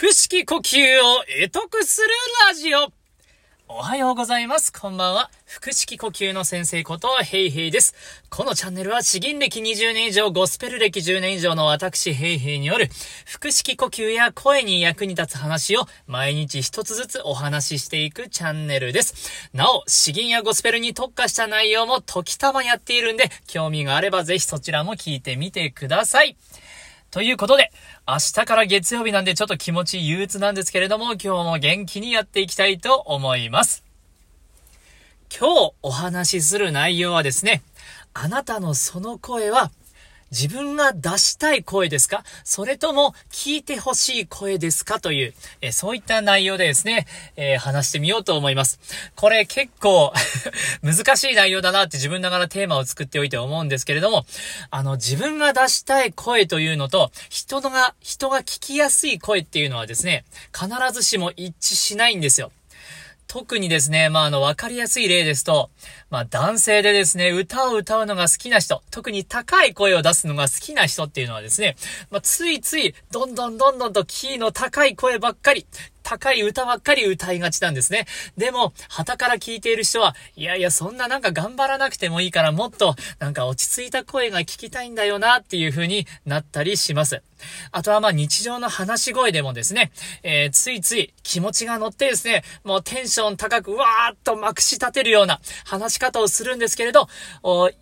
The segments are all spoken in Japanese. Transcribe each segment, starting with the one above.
腹式呼吸を得得するラジオ。おはようございます。こんばんは。腹式呼吸の先生こと、ヘイヘイです。このチャンネルは、詩吟歴20年以上、ゴスペル歴10年以上の私、ヘイヘイによる、腹式呼吸や声に役に立つ話を、毎日一つずつお話ししていくチャンネルです。なお、詩吟やゴスペルに特化した内容も時たまやっているんで、興味があればぜひそちらも聞いてみてください。ということで、明日から月曜日なんでちょっと気持ち憂鬱なんですけれども、今日も元気にやっていきたいと思います。今日お話しする内容はですね、あなたのその声は自分が出したい声ですか？それとも聞いてほしい声ですか？という、えそういった内容でですね、えー、話してみようと思います。これ結構 難しい内容だなって自分ながらテーマを作っておいて思うんですけれども、あの、自分が出したい声というのと、人のが、人が聞きやすい声っていうのはですね、必ずしも一致しないんですよ。特にですね、まあ、あの、わかりやすい例ですと、まあ、男性でですね、歌を歌うのが好きな人、特に高い声を出すのが好きな人っていうのはですね、まあ、ついつい、どんどんどんどんとキーの高い声ばっかり、高い歌ばっかり歌いがちなんですね。でも、旗から聞いている人は、いやいや、そんななんか頑張らなくてもいいから、もっと、なんか落ち着いた声が聞きたいんだよな、っていう風になったりします。あとはまあ日常の話し声でもですね、えー、ついつい気持ちが乗ってですね、もうテンション高く、わーっとまくし立てるような話し方をするんですけれど、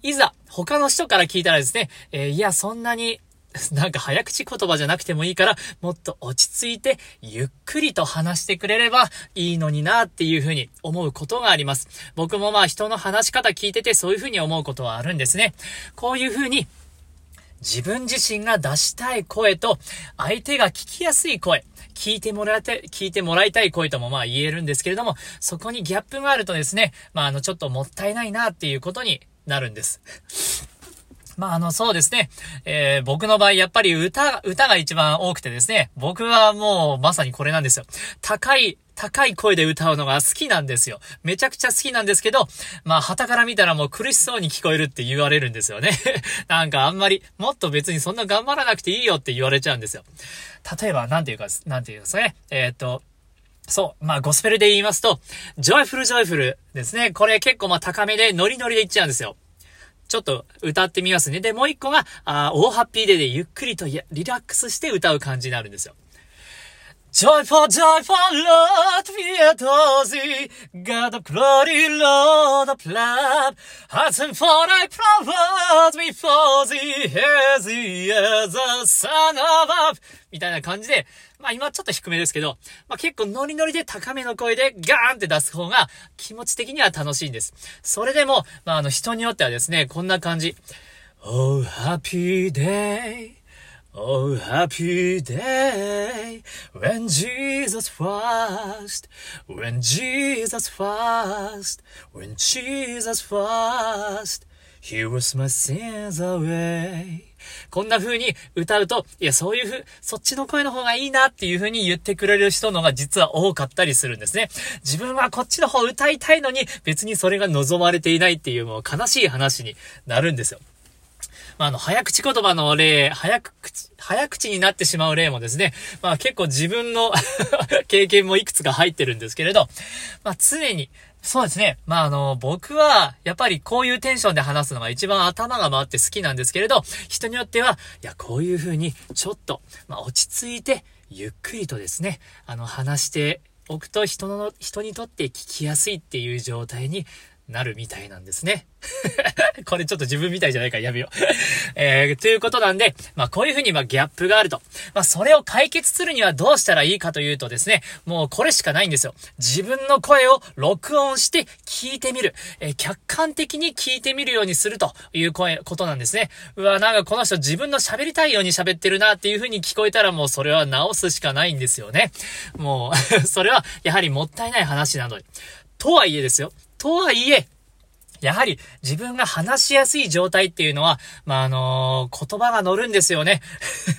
いざ他の人から聞いたらですね、えー、いや、そんなに なんか早口言葉じゃなくてもいいから、もっと落ち着いて、ゆっくりと話してくれればいいのになっていうふうに思うことがあります。僕もまあ人の話し方聞いててそういうふうに思うことはあるんですね。こういうふうに、自分自身が出したい声と、相手が聞きやすい声、聞いてもらって、聞いてもらいたい声ともまあ言えるんですけれども、そこにギャップがあるとですね、まああのちょっともったいないなっていうことになるんです。まあ、あの、そうですね。えー、僕の場合、やっぱり歌、歌が一番多くてですね、僕はもうまさにこれなんですよ。高い、高い声で歌うのが好きなんですよ。めちゃくちゃ好きなんですけど、まあ、傍から見たらもう苦しそうに聞こえるって言われるんですよね。なんかあんまり、もっと別にそんな頑張らなくていいよって言われちゃうんですよ。例えば、なんていうか、なんていうかね、えっ、と、そう。まあ、ゴスペルで言いますと、 Joyful Joyfulですね。これ結構まあ高めでノリノリで言っちゃうんですよ。ちょっと歌ってみますね。で、もう一個が、あー、大ハッピーデーでゆっくりとリラックスして歌う感じになるんですよ。Joyful, joyful Lord, we adore thee. God of glory, Lord of love. Hearts and for thy prophet before thee, as he is the son of love. みたいな感じで、まあ今ちょっと低めですけど、まあ結構ノリノリで高めの声でガーンって出す方が気持ち的には楽しいんです。それでも、まああの人によってはですね、こんな感じ。Oh, happy day. Oh, happy day when Jesus first, when Jesus first, when Jesus first, He was my sins away. こんな風に歌うと、いや、そういう風、そっちの声の方がいいなっていう風に言ってくれる人のが実は多かったりするんですね。自分はこっちの方歌いたいのに、別にそれが望まれていないっていうもう悲しい話になるんですよ。まあ、あの、早口言葉の例、早口、早口になってしまう例もですね、まあ結構自分の 経験もいくつか入ってるんですけれど、まあ常に、そうですね。まあ、あの、僕は、やっぱりこういうテンションで話すのが一番頭が回って好きなんですけれど、人によっては、いや、こういう風に、ちょっと、まあ、落ち着いて、ゆっくりとですね、あの、話しておくと人の、人にとって聞きやすいっていう状態になるみたいなんですね。これちょっと自分みたいじゃないからやめよう えー、ということなんで、まあこういうふうにまあギャップがあると。まあそれを解決するにはどうしたらいいかというとですね、もうこれしかないんですよ。自分の声を録音して聞いてみる。えー、客観的に聞いてみるようにするという声、ことなんですね。うわ、なんかこの人自分の喋りたいように喋ってるなっていうふうに聞こえたらもうそれは直すしかないんですよね。もう それはやはりもったいない話なので。とはいえですよ。とはいえ、やはり自分が話しやすい状態っていうのは、まあ、あのー、言葉が乗るんですよね。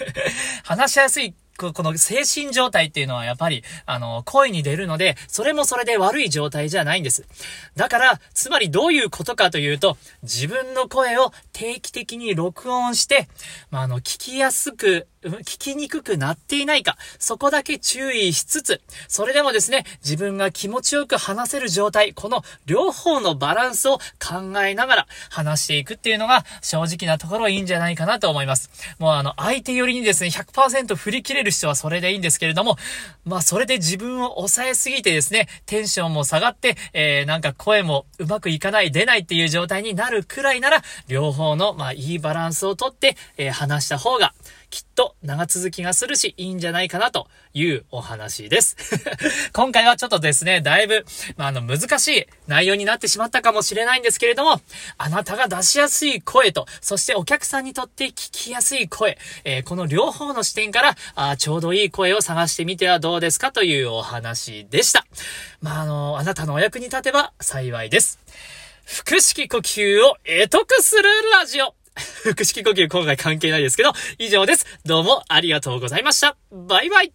話しやすいこの精神状態っていうのはやっぱり、あの、声に出るので、それもそれで悪い状態じゃないんです。だから、つまりどういうことかというと、自分の声を定期的に録音して、まあ、あの、聞きやすく聞きにくくなっていないか、そこだけ注意しつつ、それでもですね、自分が気持ちよく話せる状態、この両方のバランスを考えながら話していくっていうのが正直なところいいんじゃないかなと思います。もうあの、相手寄りにですね、100%振り切れる人はそれでいいんですけれども、まあそれで自分を抑えすぎてですね、テンションも下がって、えー、なんか声もうまくいかない、出ないっていう状態になるくらいなら、両方の、まあいいバランスをとって、えー、話した方が、きっと長続きがするし、いいんじゃないかなというお話です。今回はちょっとですね、だいぶ、まあ、あの、難しい内容になってしまったかもしれないんですけれども、あなたが出しやすい声と、そしてお客さんにとって聞きやすい声、えー、この両方の視点から、あちょうどいい声を探してみてはどうですかというお話でした。まあ、あの、あなたのお役に立てば幸いです。腹式呼吸を得得するラジオ腹式呼吸今回関係ないですけど、以上です。どうもありがとうございました。バイバイ